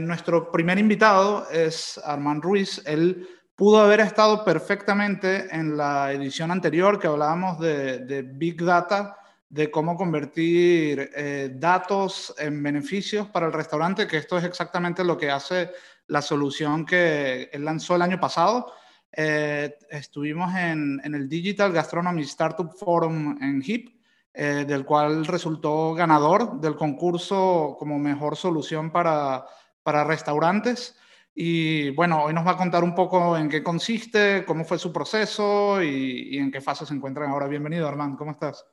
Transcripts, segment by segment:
nuestro primer invitado es Armand Ruiz. Él pudo haber estado perfectamente en la edición anterior que hablábamos de, Big Data, de cómo convertir eh, datos en beneficios para el restaurante, que esto es exactamente lo que hace la solución que él lanzó el año pasado. Eh, estuvimos en, el Digital Gastronomy Startup Forum en HIP, eh, del cual resultó ganador del concurso como mejor solución para, para restaurantes. Y bueno, hoy nos va a contar un poco en qué consiste, cómo fue su proceso y, en qué fase se encuentran ahora. Bienvenido, Armand, ¿cómo estás?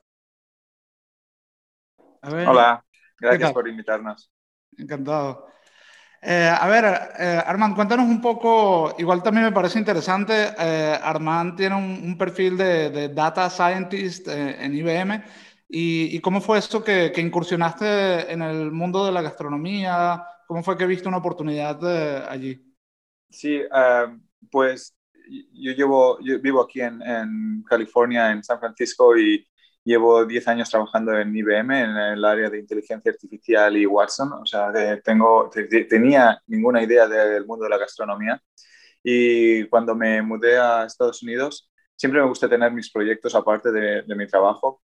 Hola, gracias por invitarnos. Encantado. Eh, a ver, eh, Armand, cuéntanos un poco, igual también me parece interesante, eh, Armand tiene un, perfil de, data scientist en IBM, y, cómo fue eso que, que, incursionaste en el mundo de la gastronomía? ¿Cómo fue que viste una oportunidad allí? Sí, ah, pues yo, llevo, yo vivo aquí en, en, California, en San Francisco, y llevo 10 años trabajando en IBM, en el área de inteligencia artificial y Watson. O sea, tengo, tenía ninguna idea del mundo de la gastronomía. Y cuando me mudé a Estados Unidos, siempre me gusta tener mis proyectos aparte de, de mi trabajo.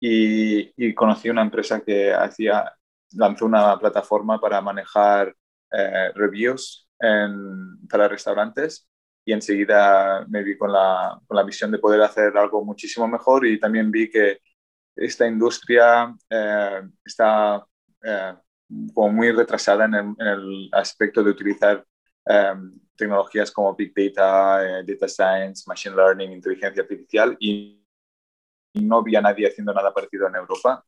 Y, y, conocí una empresa que hacía lanzó una plataforma para manejar eh, reviews para restaurantes y enseguida me vi con la, con la, visión de poder hacer algo muchísimo mejor y también vi que esta industria eh, está eh, como muy retrasada en el, aspecto de utilizar tecnologías como Big Data, Data Science, Machine Learning, inteligencia artificial y, no vi a nadie haciendo nada parecido en Europa.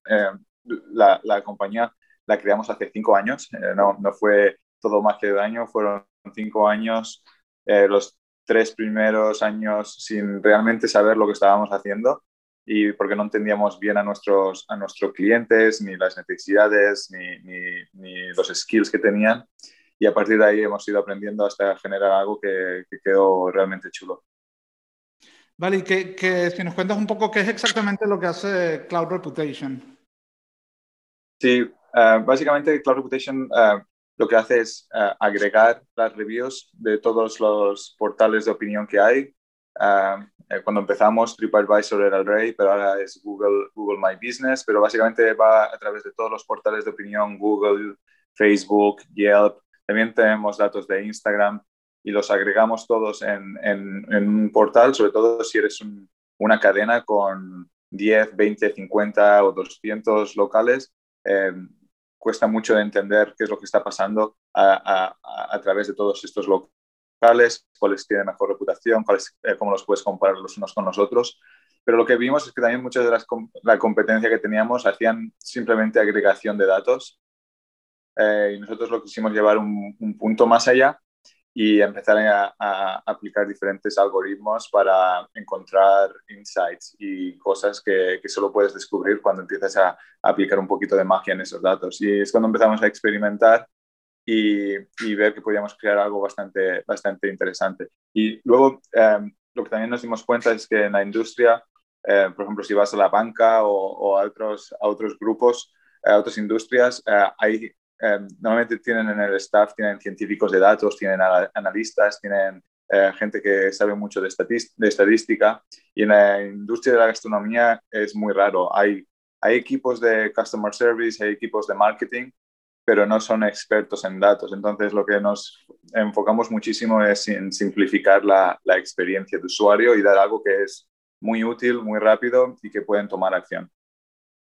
la, la compañía la creamos hace cinco años, eh, no, no, fue todo más que de año, fueron cinco años, eh, los tres primeros años sin realmente saber lo que estábamos haciendo y porque no entendíamos bien a nuestros, a nuestros clientes, ni las necesidades, ni, ni, los skills que tenían. Y a partir de ahí hemos ido aprendiendo hasta generar algo que, quedó realmente chulo. Vale, y que, que, si nos cuentas un poco qué es exactamente lo que hace Cloud Reputation. Sí, eh, básicamente, Cloud Reputation eh, lo que hace es eh, agregar las reviews de todos los portales de opinión que hay. cuando empezamos, TripAdvisor era el rey, pero ahora es Google, Google My Business, pero básicamente va a través de todos los portales de opinión, Google, Facebook, Yelp. También tenemos datos de Instagram y los agregamos todos en, un portal, sobre todo si eres una cadena con 10, 20, 50 o 200 locales cuesta mucho de entender qué es lo que está pasando a, a, través de todos estos locales, cuáles tienen mejor reputación, cuáles, eh, cómo los puedes comparar los unos con los otros. Pero lo que vimos es que también muchas de las la competencia que teníamos hacían simplemente agregación de datos eh, y nosotros lo quisimos llevar un, un punto más allá y empezar a, aplicar diferentes algoritmos para encontrar insights y cosas que, que, solo puedes descubrir cuando empiezas a, aplicar un poquito de magia en esos datos. Y es cuando empezamos a experimentar y, y ver que podíamos crear algo bastante, bastante interesante. Y luego em, lo que también nos dimos cuenta es que en la industria, eh, por ejemplo, si vas a la banca o, o a, otros, a otros grupos, a otras industrias, eh, hay Em, normalmente tienen en el staff, tienen científicos de datos, tienen analistas, tienen eh, gente que sabe mucho de, de, estadística y en la industria de la gastronomía es muy raro. Hay, hay equipos de customer service, hay equipos de marketing, pero no son expertos en datos. Entonces lo que nos enfocamos muchísimo es en simplificar la, la experiencia de usuario y dar algo que es muy útil, muy rápido y que pueden tomar acción.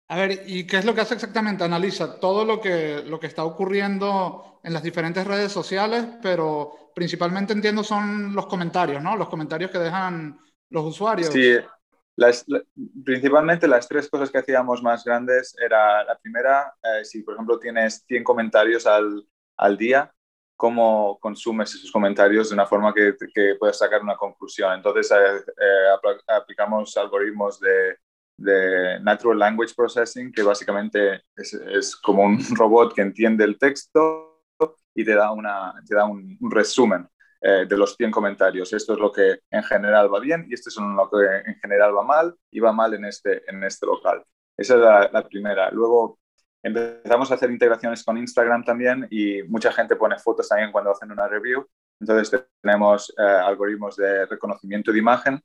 A ver, ¿y qué es lo que hace exactamente? Analiza todo lo que, lo que está ocurriendo en las diferentes redes sociales, pero principalmente entiendo son los comentarios, ¿no? Los comentarios que dejan los usuarios. Sí, principalmente las tres cosas que hacíamos más grandes era la primera, eh, si por ejemplo tienes 100 comentarios al, al, día, cómo consumes esos comentarios de una forma que, que puedas sacar una conclusión. Entonces eh, eh, aplicamos algoritmos de de Natural Language Processing, que básicamente es, es, como un robot que entiende el texto y te da, una, te da un, resumen eh, de los 100 comentarios. Esto es lo que en general va bien y esto es lo que en general va mal y va mal en este, en este local. Esa es la, primera. Luego, empezamos a hacer integraciones con Instagram también y mucha gente pone fotos también cuando hacen una review. Entonces tenemos eh, algoritmos de reconocimiento de imagen.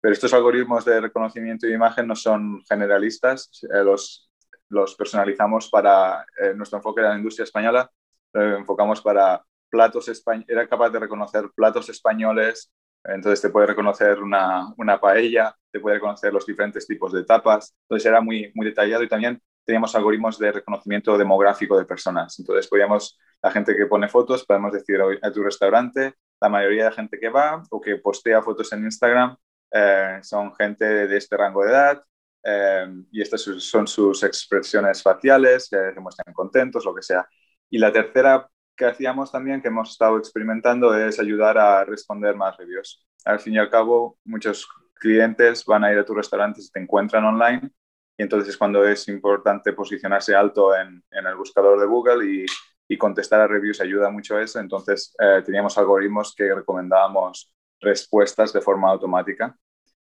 Pero estos algoritmos de reconocimiento de imagen no son generalistas, eh, los, los personalizamos para eh, nuestro enfoque de la industria española, lo enfocamos para platos españoles, era capaz de reconocer platos españoles, entonces te puede reconocer una, una, paella, te puede reconocer los diferentes tipos de tapas. Entonces era muy, muy detallado y también teníamos algoritmos de reconocimiento demográfico de personas. Entonces podíamos, la gente que pone fotos, podemos decir a tu restaurante, la mayoría de gente que va o que postea fotos en Instagram eh, son gente de este rango de edad eh, y estas son sus expresiones faciales, que se muestran contentos, lo que sea. Y la tercera que hacíamos también, que hemos estado experimentando, es ayudar a responder más reviews. Al fin y al cabo, muchos clientes van a ir a tu restaurante si te encuentran online y entonces es cuando es importante posicionarse alto en, en el buscador de Google y, y, contestar a reviews ayuda mucho a eso. Entonces eh, teníamos algoritmos que recomendábamos respuestas de forma automática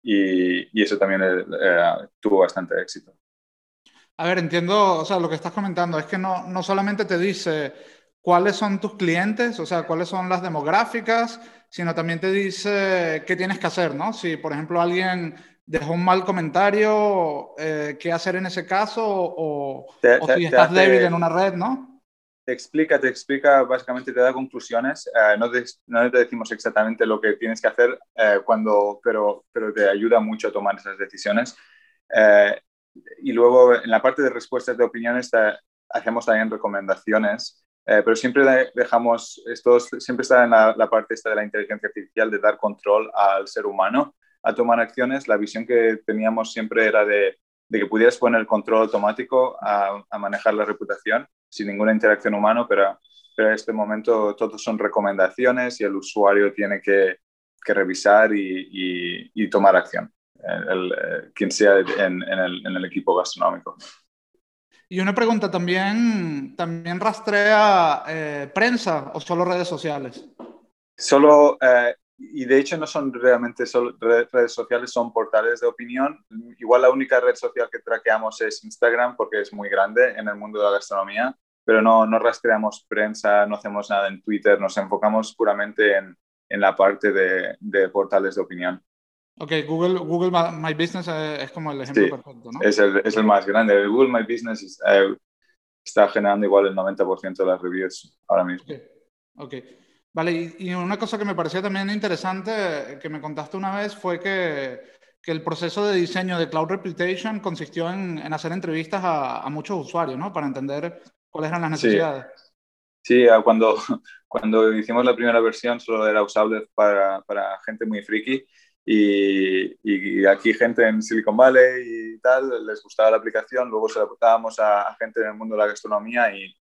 y, y eso también eh, eh, tuvo bastante éxito. A ver, entiendo, o sea, lo que estás comentando es que no, no solamente te dice cuáles son tus clientes, o sea, cuáles son las demográficas, sino también te dice qué tienes que hacer, ¿no? Si, por ejemplo, alguien dejó un mal comentario, eh, ¿qué hacer en ese caso? O, si estás débil en una red, ¿no? Te explica, te explica, básicamente te da conclusiones. Eh, no, te, no, te, decimos exactamente lo que tienes que hacer, eh, cuando, pero, pero te ayuda mucho a tomar esas decisiones. y luego, en la parte de respuestas de opiniones, hacemos también recomendaciones eh, pero siempre dejamos, esto siempre está en la, parte esta de la inteligencia artificial de dar control al ser humano a tomar acciones. La visión que teníamos siempre era de, que pudieras poner control automático a, manejar la reputación sin ninguna interacción humana, pero, pero en este momento todos son recomendaciones y el usuario tiene que, revisar y, tomar acción, el, eh, quien sea en el equipo gastronómico. Y una pregunta, ¿también, también rastrea eh, prensa o solo redes sociales? Solo, eh, y de hecho no son realmente solo redes sociales, son portales de opinión. Igual la única red social que traqueamos es Instagram porque es muy grande en el mundo de la gastronomía, pero no, no rastreamos prensa, no hacemos nada en Twitter, nos enfocamos puramente en, en la parte de, de portales de opinión. Ok, Google, Google My Business eh, es como el ejemplo perfecto, ¿no? Es el, es el, más grande. Google My Business eh, está generando igual el 90% de las reviews ahora mismo. Ok. Vale, y, una cosa que me parecía también interesante eh, que me contaste una vez fue que, que el proceso de diseño de Cloud Reputation consistió en, en hacer entrevistas a, a, muchos usuarios, ¿no? Para entender cuáles eran las necesidades. Sí, sí cuando, cuando hicimos la primera versión solo era usable para, para gente muy friki y, aquí gente en Silicon Valley y tal, les gustaba la aplicación, luego se la aportábamos a, gente en el mundo de la gastronomía y,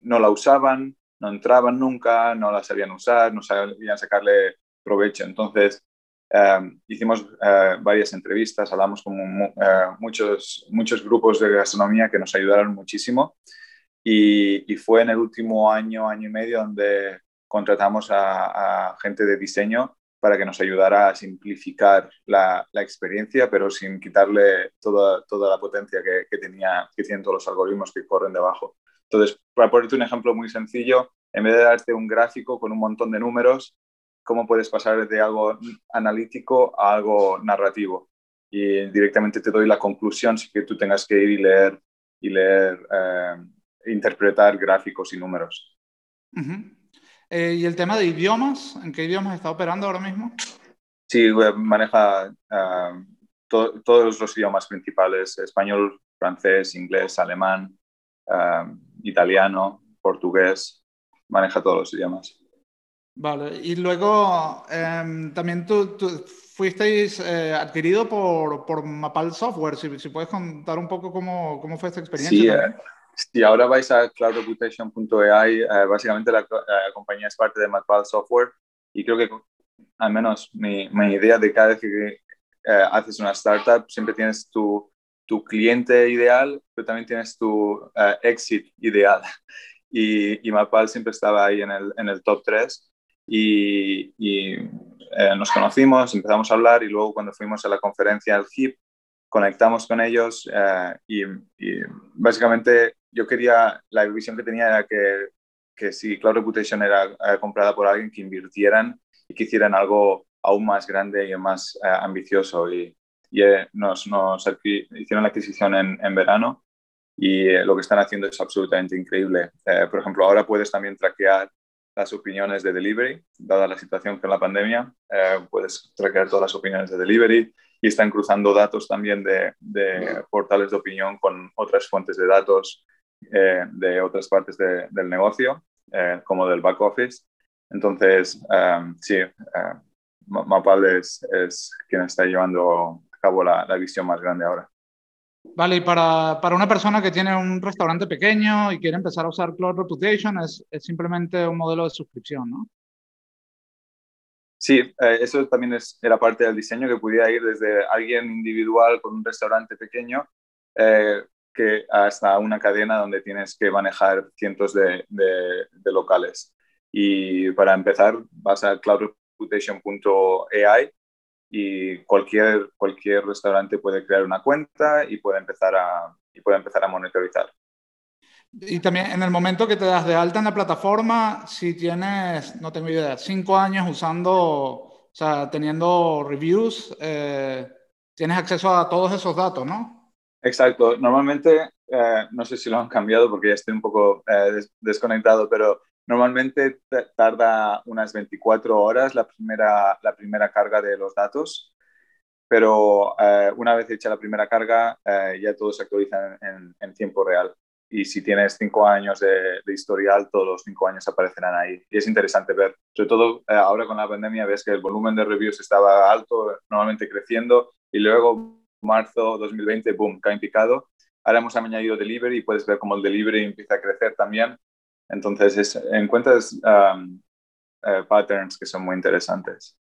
no la usaban, no entraban nunca, no la sabían usar, no sabían sacarle provecho. Entonces, em, hicimos eh, varias entrevistas, hablamos con eh, muchos, muchos grupos de gastronomía que nos ayudaron muchísimo y, fue en el último año, año y medio donde contratamos a, gente de diseño para que nos ayudara a simplificar la, experiencia, pero sin quitarle toda, toda la potencia que, que, tenía, que tienen todos los algoritmos que corren debajo. Entonces, para ponerte un ejemplo muy sencillo, en vez de darte un gráfico con un montón de números, ¿cómo puedes pasar de algo analítico a algo narrativo? Y directamente te doy la conclusión sin que tú tengas que ir y leer, y leer eh, interpretar gráficos y números. Eh, ¿Y el tema de idiomas? ¿En qué idiomas está operando ahora mismo? Sí, maneja uh, todos los idiomas principales, español, francés, inglés, alemán, italiano, portugués, maneja todos los idiomas. Vale, y luego eh, también tú, tú fuisteis eh, adquirido por, por, Mapal Software, si, si, puedes contar un poco cómo, cómo fue esta experiencia. Sí, si ahora vais a cloudreputation.ai, eh, básicamente la, compañía es parte de Matpal Software y creo que al menos mi, mi idea de cada vez que eh, haces una startup, siempre tienes tu, tu, cliente ideal, pero también tienes tu eh, exit ideal. Y, y Matpal siempre estaba ahí en el, en el top 3 y, y nos conocimos, empezamos a hablar y luego cuando fuimos a la conferencia al HIP, conectamos con ellos y, y, básicamente yo quería, la visión que tenía era que, que si Cloud Reputation era comprada por alguien que invirtieran y que hicieran algo aún más grande y más ambicioso y, y nos, nos, hicieron la adquisición en, en verano y lo que están haciendo es absolutamente increíble. por ejemplo, ahora puedes también traquear las opiniones de delivery, dada la situación con la pandemia, eh, puedes traquear todas las opiniones de delivery y están cruzando datos también de, portales de opinión con otras fuentes de datos eh, de otras partes del negocio, eh, como del back office. Entonces, sí, Mapal es, es, quien está llevando cabo la visión más grande ahora. Vale, y para, para, una persona que tiene un restaurante pequeño y quiere empezar a usar Cloud Reputation, es, es simplemente un modelo de suscripción, ¿no? Sí, eh, eso también es, era parte del diseño, que pudiera ir desde alguien individual con un restaurante pequeño eh, que hasta una cadena donde tienes que manejar cientos de, de, de locales. Y para empezar, vas a cloudreputation.ai y cualquier, cualquier restaurante puede crear una cuenta y puede empezar a, y puede empezar a monitorizar. Y también en el momento que te das de alta en la plataforma, si tienes, no tengo idea, cinco años usando, o sea, teniendo reviews, eh, tienes acceso a todos esos datos, ¿no? Exacto. Normalmente, eh, no sé si lo han cambiado porque ya estoy un poco eh, desconectado, pero Normalmente tarda unas 24 horas la primera, la primera carga de los datos, pero eh, una vez hecha la primera carga eh, ya todo se actualiza en, tiempo real. Y si tienes cinco años de, historial, todos los cinco años aparecerán ahí. Y es interesante ver, sobre todo eh, ahora con la pandemia, ves que el volumen de reviews estaba alto, normalmente creciendo, y luego marzo 2020, boom, cae picado. Ahora hemos añadido delivery y puedes ver cómo el delivery empieza a crecer también entonces, encuentras um, eh, patterns que son muy interesantes.